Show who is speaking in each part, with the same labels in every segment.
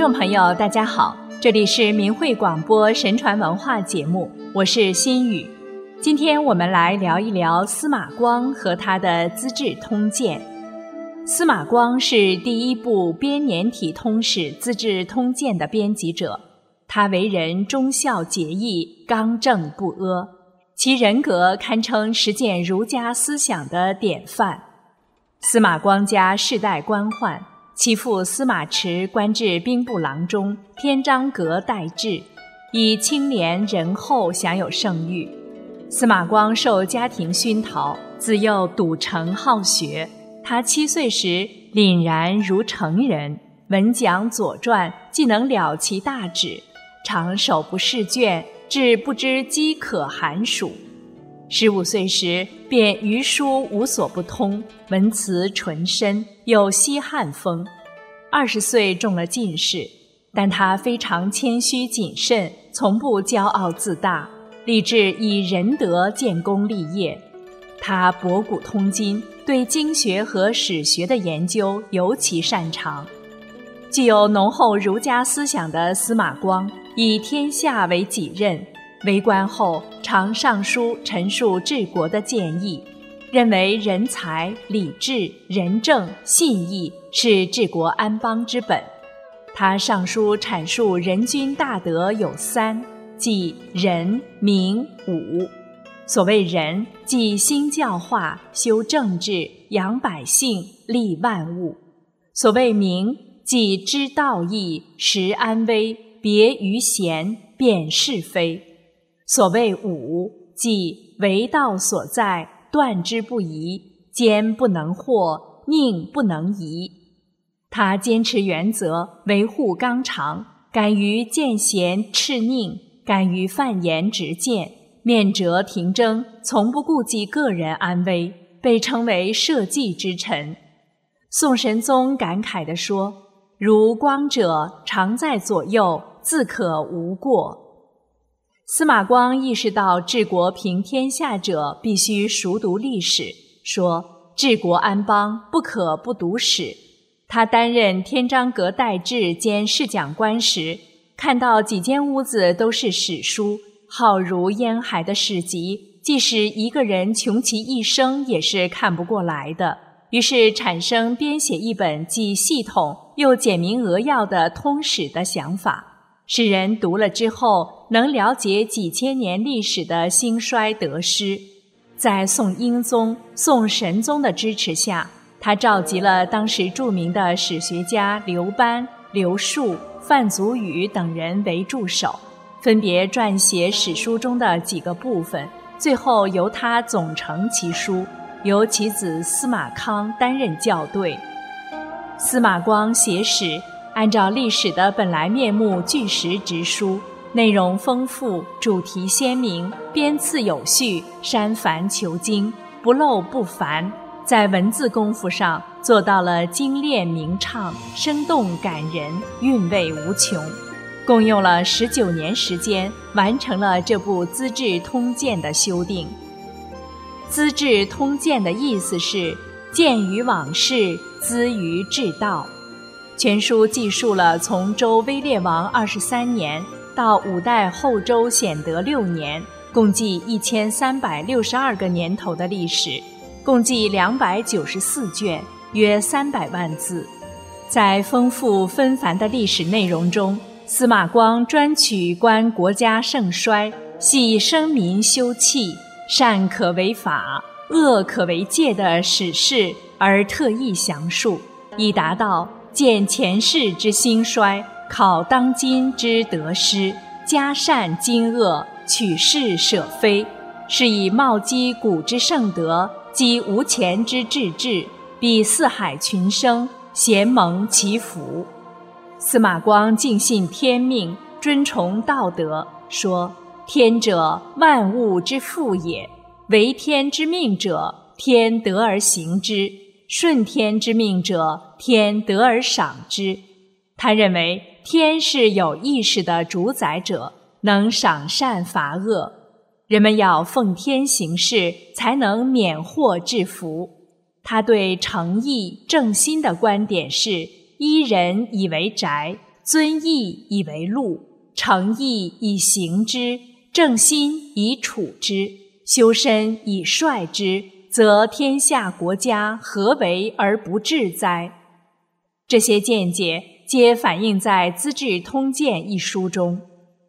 Speaker 1: 众朋友，大家好，这里是明慧广播神传文化节目，我是心雨。今天我们来聊一聊司马光和他的《资治通鉴》。司马光是第一部编年体通史《资治通鉴》的编辑者，他为人忠孝节义、刚正不阿，其人格堪称实践儒家思想的典范。司马光家世代官宦，其父司马池官至兵部郎中、天章阁待制，以清廉仁厚享有盛誉。司马光受家庭熏陶，自幼笃诚好学。他七岁时凛然如成人，闻讲《左传》，既能了其大旨，常手不释卷，至不知饥渴寒暑。十五岁时便于书无所不通，文辞纯深，有西汉风。二十岁中了进士，但他非常谦虚谨慎，从不骄傲自大。立志以仁德建功立业，他博古通今，对经学和史学的研究尤其擅长。具有浓厚儒家思想的司马光，以天下为己任，为官后常上书陈述治国的建议，认为人才、礼智、仁政、信义是治国安邦之本。他上书阐述人君大德有三。即仁、明、武。所谓仁，即兴教化、修政治、养百姓、利万物；所谓明，即知道义、识安危、别于贤、辨是非；所谓武，即为道所在，断之不疑，坚不能惑，宁不能移。他坚持原则，维护纲常，敢于见贤斥佞。敢于犯言直谏，面折廷争，从不顾忌个人安危，被称为社稷之臣。宋神宗感慨地说：“如光者，常在左右，自可无过。”司马光意识到治国平天下者必须熟读历史，说：“治国安邦，不可不读史。”他担任天章阁待制兼侍讲官时。看到几间屋子都是史书，浩如烟海的史籍，即使一个人穷其一生也是看不过来的。于是产生编写一本既系统又简明扼要的通史的想法，使人读了之后能了解几千年历史的兴衰得失。在宋英宗、宋神宗的支持下，他召集了当时著名的史学家刘班、刘树。范祖禹等人为助手，分别撰写史书中的几个部分，最后由他总成其书，由其子司马康担任校对。司马光写史，按照历史的本来面目据实直书，内容丰富，主题鲜明，编次有序，删繁求精，不漏不繁。在文字功夫上做到了精炼明畅、生动感人、韵味无穷，共用了十九年时间完成了这部《资治通鉴》的修订。《资治通鉴》的意思是鉴于往事，资于治道。全书记述了从周威烈王二十三年到五代后周显德六年，共计一千三百六十二个年头的历史。共计两百九十四卷，约三百万字。在丰富纷繁的历史内容中，司马光专取观国家盛衰、系生民休戚、善可为法、恶可为戒的史事，而特意详述，以达到见前世之兴衰、考当今之得失、加善经恶、取是舍非，是以冒积古之盛德。积无前之志志，比四海群生，贤蒙其福。司马光尽信天命，尊崇道德，说：“天者，万物之父也。为天之命者，天得而行之；顺天之命者，天得而赏之。”他认为天是有意识的主宰者，能赏善罚恶。人们要奉天行事，才能免祸致福。他对诚意正心的观点是：依人以为宅，尊义以为路，诚意以行之，正心以处之，修身以率之，则天下国家何为而不治哉？这些见解皆反映在《资治通鉴》一书中。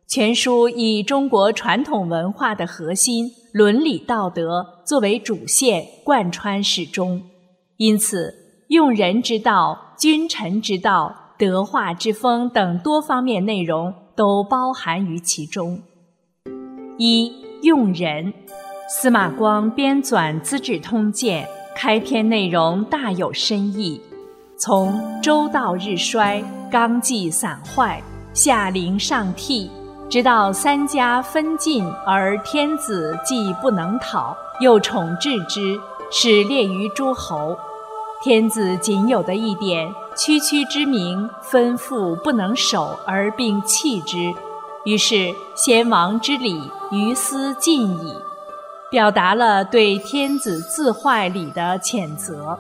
Speaker 1: 全书以中国传统文化的核心伦理道德作为主线，贯穿始终。因此，用人之道、君臣之道、德化之风等多方面内容都包含于其中。一用人，司马光编纂《资治通鉴》，开篇内容大有深意。从周道日衰，纲纪散坏，下临上替，直到三家分晋，而天子既不能讨，又宠治之，使列于诸侯。天子仅有的一点区区之名，吩咐不能守，而并弃之，于是先王之礼于斯尽矣，表达了对天子自坏礼的谴责。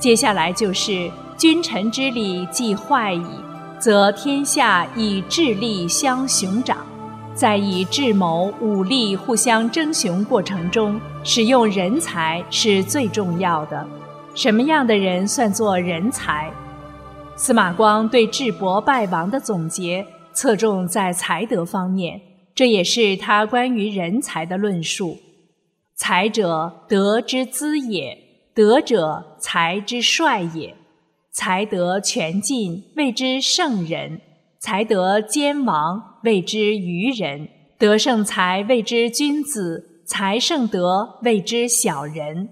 Speaker 1: 接下来就是君臣之礼既坏矣，则天下以智力相雄长，在以智谋、武力互相争雄过程中，使用人才是最重要的。什么样的人算作人才？司马光对智伯败亡的总结侧重在才德方面，这也是他关于人才的论述。才者，德之资也。德者，才之帅也；才德全尽，谓之圣人；才德兼亡，谓之愚人；德胜才，谓之君子；才胜德，谓之小人。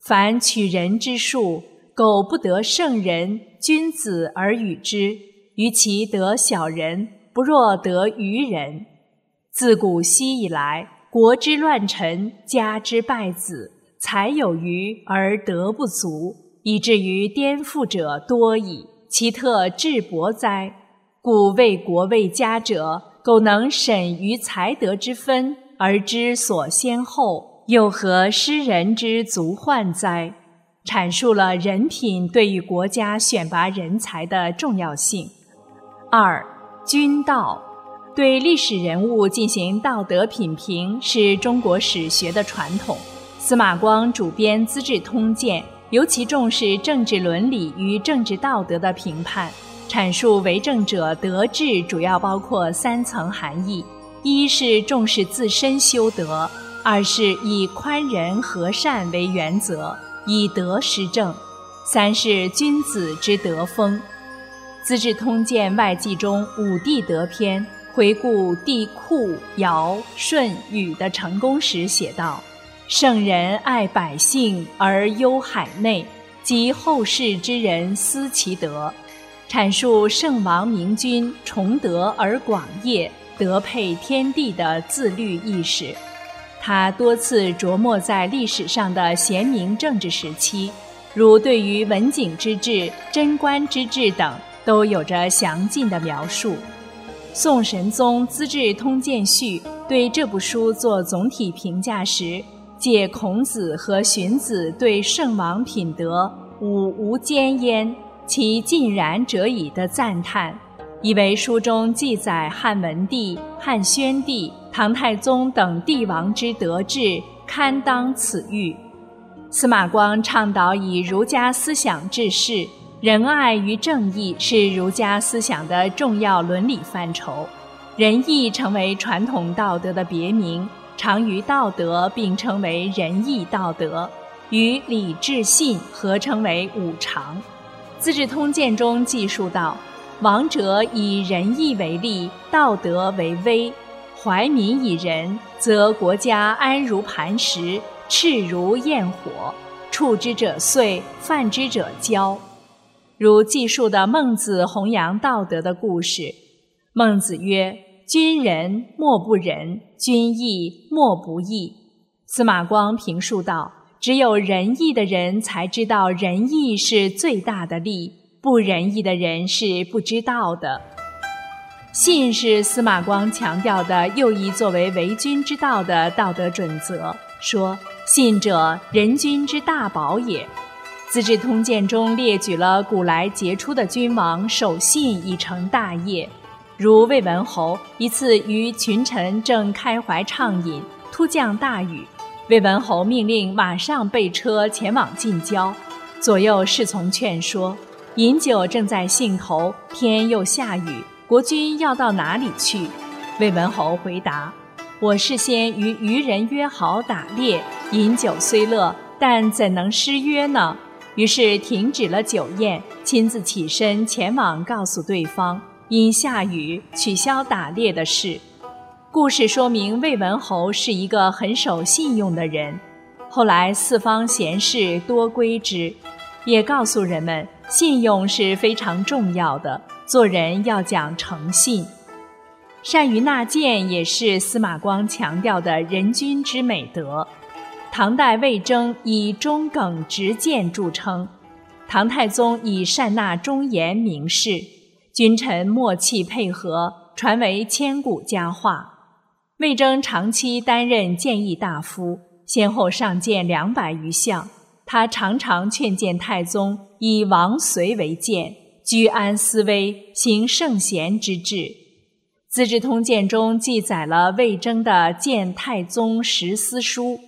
Speaker 1: 凡取人之术，苟不得圣人、君子而与之，于其得小人，不若得愚人。自古昔以来，国之乱臣，家之败子。才有余而德不足，以至于颠覆者多矣。其特智伯哉？故为国为家者，苟能审于才德之分而知所先后，又何失人之足患哉？阐述了人品对于国家选拔人才的重要性。二，君道对历史人物进行道德品评，是中国史学的传统。司马光主编《资治通鉴》，尤其重视政治伦理与政治道德的评判，阐述为政者德治主要包括三层含义：一是重视自身修德；二是以宽仁和善为原则，以德施政；三是君子之德风。《资治通鉴》外记中五帝德篇回顾帝喾、尧、舜、禹的成功时写道。圣人爱百姓而忧海内，及后世之人思其德，阐述圣王明君崇德而广业，德配天地的自律意识。他多次琢磨在历史上的贤明政治时期，如对于文景之治、贞观之治等，都有着详尽的描述。宋神宗《资治通鉴序》对这部书做总体评价时。借孔子和荀子对圣王品德吾无兼焉，其尽然者矣的赞叹，以为书中记载汉文帝、汉宣帝、唐太宗等帝王之德治，堪当此誉。司马光倡导以儒家思想治世，仁爱与正义是儒家思想的重要伦理范畴，仁义成为传统道德的别名。常于道德并称为仁义道德，与礼智信合称为五常。《资治通鉴》中记述道：“王者以仁义为立，道德为威，怀民以仁，则国家安如磐石，炽如焰火，触之者碎，犯之者骄。”如记述的孟子弘扬道德的故事。孟子曰。君仁莫不仁，君义莫不义。司马光评述道：“只有仁义的人才知道仁义是最大的利，不仁义的人是不知道的。信是司马光强调的又一作为为君之道的道德准则。说信者，人君之大宝也。《资治通鉴》中列举了古来杰出的君王守信以成大业，如魏文侯一次与群臣正开怀畅饮，突降大雨，魏文侯命令马上备车前往近郊，左右侍从劝说，饮酒正在兴头，天又下雨，国君要到哪里去？魏文侯回答：“我事先与渔人约好打猎，饮酒虽乐，但怎能失约呢？”于是停止了酒宴，亲自起身前往告诉对方，因下雨取消打猎的事。故事说明魏文侯是一个很守信用的人。后来四方贤士多归之，也告诉人们信用是非常重要的，做人要讲诚信。善于纳谏也是司马光强调的人君之美德。唐代魏征以忠耿直谏著称，唐太宗以善纳忠言名士，君臣默契配合，传为千古佳话。魏征长期担任谏议大夫，先后上谏两百余项。他常常劝谏太宗以王随为鉴，居安思危，行圣贤之治。《资治通鉴》中记载了魏征的谏太宗十思书。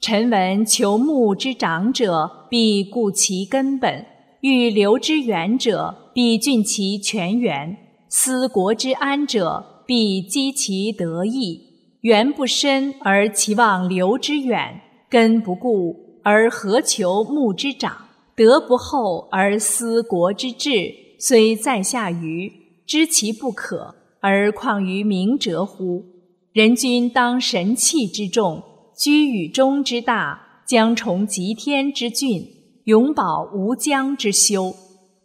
Speaker 1: 臣闻求木之长者，必固其根本；欲留之远者，必浚其泉源；思国之安者，必积其德义。源不深而其望留之远，根不固而何求木之长？德不厚而思国之治，虽在下愚，知其不可，而况于明哲乎？人君当神器之重。居宇中之大，将崇极天之峻，永保无疆之修。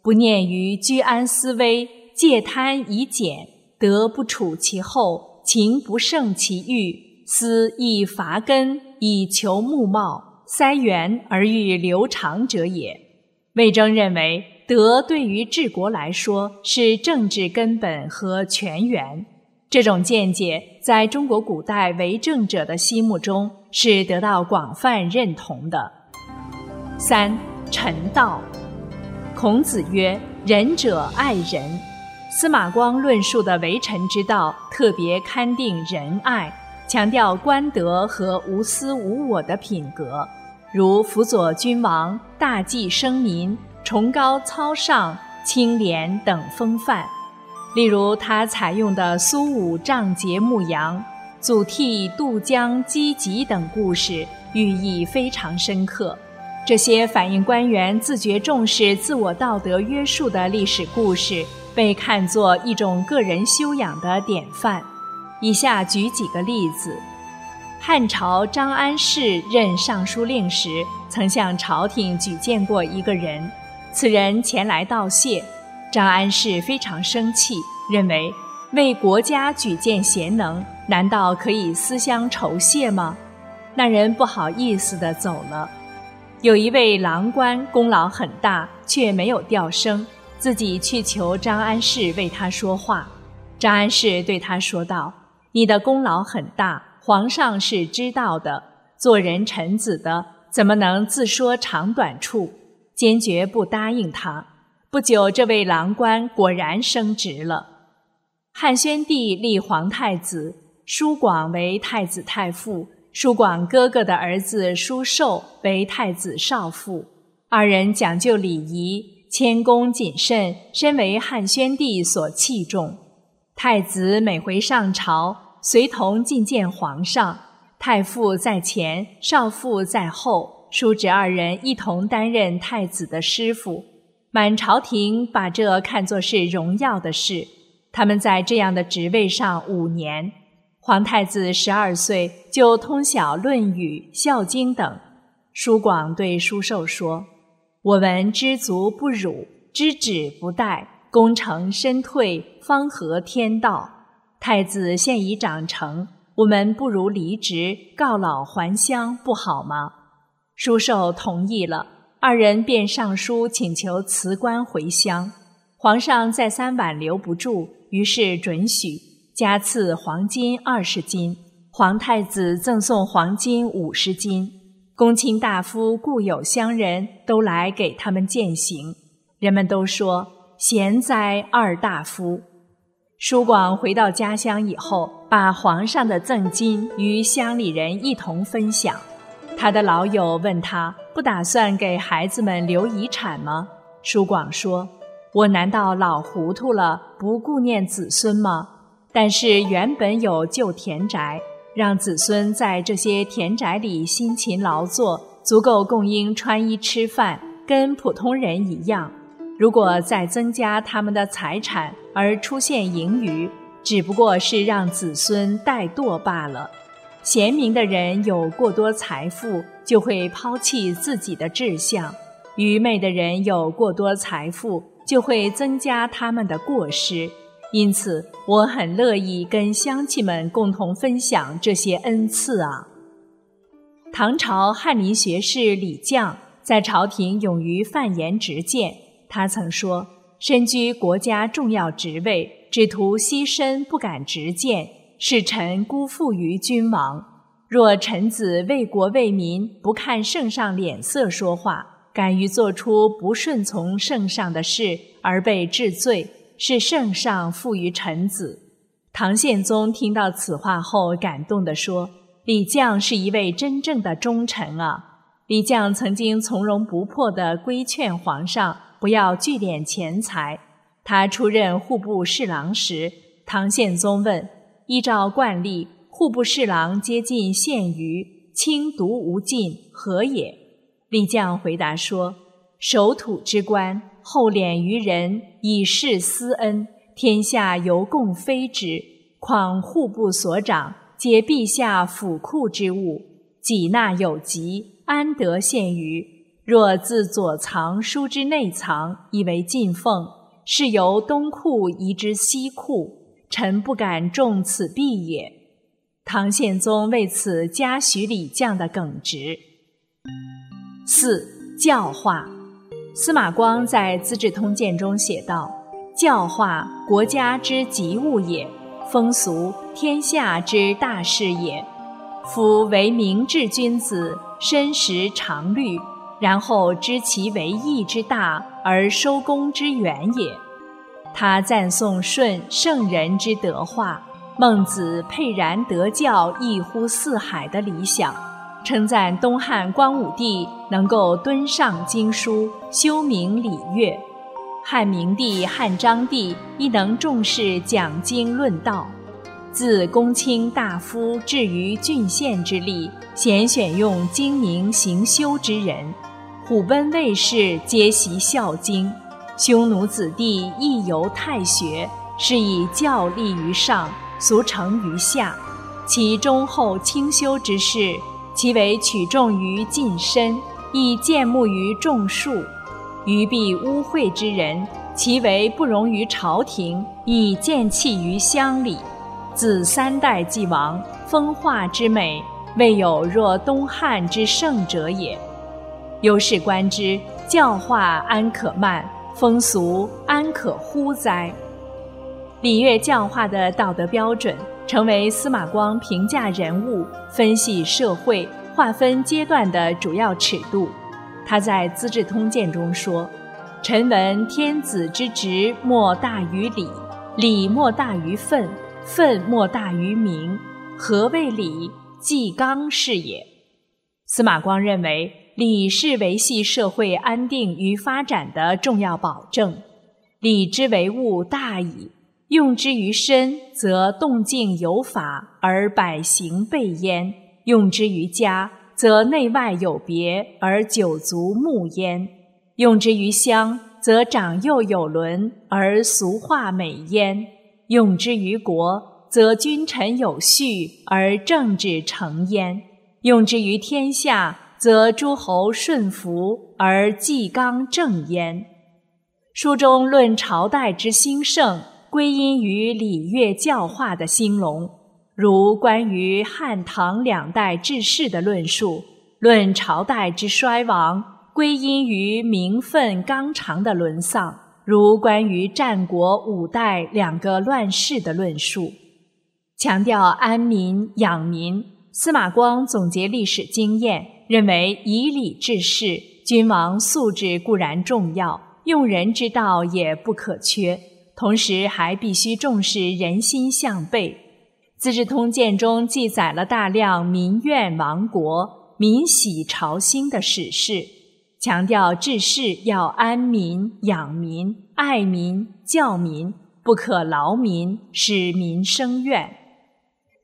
Speaker 1: 不念于居安思危，戒贪以俭，德不处其后，情不胜其欲，思亦伐根以求木茂，塞源而欲留长者也。魏征认为，德对于治国来说是政治根本和泉源。这种见解在中国古代为政者的心目中是得到广泛认同的。三臣道，孔子曰：“仁者爱人。”司马光论述的为臣之道，特别勘定仁爱，强调官德和无私无我的品格，如辅佐君王、大济生民、崇高操尚、清廉等风范。例如，他采用的苏武仗节牧羊、祖逖渡江击楫等故事，寓意非常深刻。这些反映官员自觉重视自我道德约束的历史故事，被看作一种个人修养的典范。以下举几个例子：汉朝张安世任尚书令时，曾向朝廷举荐过一个人，此人前来道谢。张安世非常生气，认为为国家举荐贤能，难道可以私相酬谢吗？那人不好意思地走了。有一位郎官功劳很大，却没有调升，自己去求张安世为他说话。张安世对他说道：“你的功劳很大，皇上是知道的。做人臣子的，怎么能自说长短处？坚决不答应他。”不久，这位郎官果然升职了。汉宣帝立皇太子叔广为太子太傅，叔广哥哥的儿子叔寿为太子少傅。二人讲究礼仪，谦恭谨慎，深为汉宣帝所器重。太子每回上朝，随同觐见皇上，太傅在前，少傅在后，叔侄二人一同担任太子的师傅。满朝廷把这看作是荣耀的事。他们在这样的职位上五年，皇太子十二岁就通晓《论语》《孝经》等。叔广对叔寿说：“我闻知足不辱，知止不殆，功成身退，方合天道。太子现已长成，我们不如离职，告老还乡，不好吗？”叔寿同意了。二人便上书请求辞官回乡，皇上再三挽留不住，于是准许加赐黄金二十斤，皇太子赠送黄金五十斤。公卿大夫、故友乡人都来给他们践行。人们都说：“贤哉，二大夫！”叔广回到家乡以后，把皇上的赠金与乡里人一同分享。他的老友问他：“不打算给孩子们留遗产吗？”叔广说：“我难道老糊涂了，不顾念子孙吗？但是原本有旧田宅。”让子孙在这些田宅里辛勤劳作，足够供应穿衣吃饭，跟普通人一样。如果再增加他们的财产而出现盈余，只不过是让子孙怠惰罢了。贤明的人有过多财富，就会抛弃自己的志向；愚昧的人有过多财富，就会增加他们的过失。因此，我很乐意跟乡亲们共同分享这些恩赐啊。唐朝翰林学士李绛在朝廷勇于犯言直谏，他曾说：“身居国家重要职位，只图牺牲，不敢直谏，是臣辜负于君王。若臣子为国为民，不看圣上脸色说话，敢于做出不顺从圣上的事，而被治罪。”是圣上赋予臣子。唐宪宗听到此话后，感动地说：“李绛是一位真正的忠臣啊！”李绛曾经从容不迫地规劝皇上不要聚敛钱财。他出任户部侍郎时，唐宪宗问：“依照惯例，户部侍郎接近县隅，轻独无尽，何也？”李绛回答说：“守土之官。”厚敛于人，以示私恩，天下犹共非之。况户部所长，皆陛下府库之物，己纳有疾，安得献于？若自左藏书之内藏，以为进奉，是由东库移之西库，臣不敢重此弊也。唐宪宗为此嘉许李绛的耿直。四教化。司马光在《资治通鉴》中写道：“教化国家之急务也，风俗天下之大事也。夫为明智君子，深识常虑，然后知其为义之大而收功之远也。”他赞颂舜圣人之德化，孟子沛然得教，异乎四海的理想。称赞东汉光武帝能够敦上经书、修明礼乐，汉明帝、汉章帝亦能重视讲经论道。自公卿大夫至于郡县之吏，咸选用精明行修之人。虎贲卫士皆习《孝经》，匈奴子弟亦游太学，是以教立于上，俗成于下。其忠厚清修之事。其为取重于近身，亦见慕于众庶；愚蔽污秽之人，其为不容于朝廷，亦见弃于乡里。自三代既亡，风化之美，未有若东汉之盛者也。由是观之，教化安可慢，风俗安可忽哉？礼乐教化的道德标准。成为司马光评价人物、分析社会、划分阶段的主要尺度。他在《资治通鉴》中说：“臣闻天子之职莫大于礼，礼莫大于分，分莫大于名。何谓礼？纪纲是也。”司马光认为，礼是维系社会安定与发展的重要保证。礼之为物大矣。用之于身，则动静有法而百行备焉；用之于家，则内外有别而九族睦焉；用之于乡，则长幼有伦而俗化美焉；用之于国，则君臣有序而政治成焉；用之于天下，则诸侯顺服而纪纲正焉。书中论朝代之兴盛。归因于礼乐教化的兴隆，如关于汉唐两代治世的论述；论朝代之衰亡，归因于名分纲常的沦丧，如关于战国五代两个乱世的论述。强调安民养民，司马光总结历史经验，认为以礼治世，君王素质固然重要，用人之道也不可缺，同时还必须重视人心向背。《资治通鉴》中记载了大量民怨亡国、民喜朝兴的史事，强调治世要安民、养民、爱民、教民，不可劳民，使民生怨。《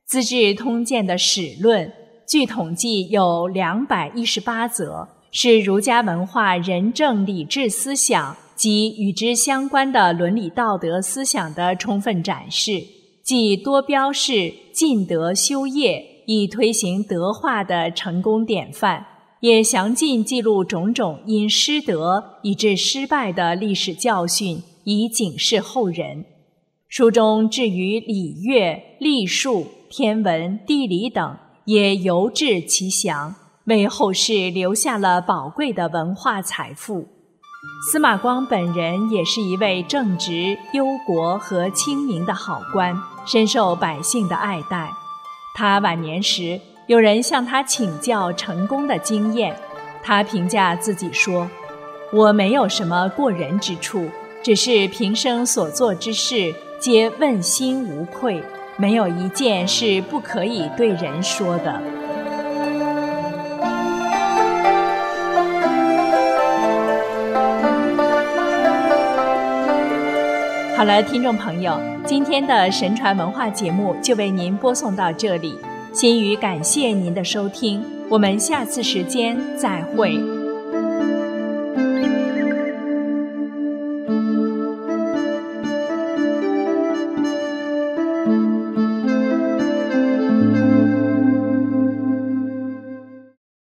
Speaker 1: 资治通鉴》的史论。据统计，有两百一十八则，是儒家文化仁政礼智思想及与之相关的伦理道德思想的充分展示，既多标示尽德修业以推行德化的成功典范，也详尽记录种种因失德以致失败的历史教训，以警示后人。书中至于礼乐、历数、天文、地理等。也尤致其详，为后世留下了宝贵的文化财富。司马光本人也是一位正直、忧国和清明的好官，深受百姓的爱戴。他晚年时，有人向他请教成功的经验，他评价自己说：“我没有什么过人之处，只是平生所做之事，皆问心无愧。”没有一件是不可以对人说的。好了，听众朋友，今天的神传文化节目就为您播送到这里，心语感谢您的收听，我们下次时间再会。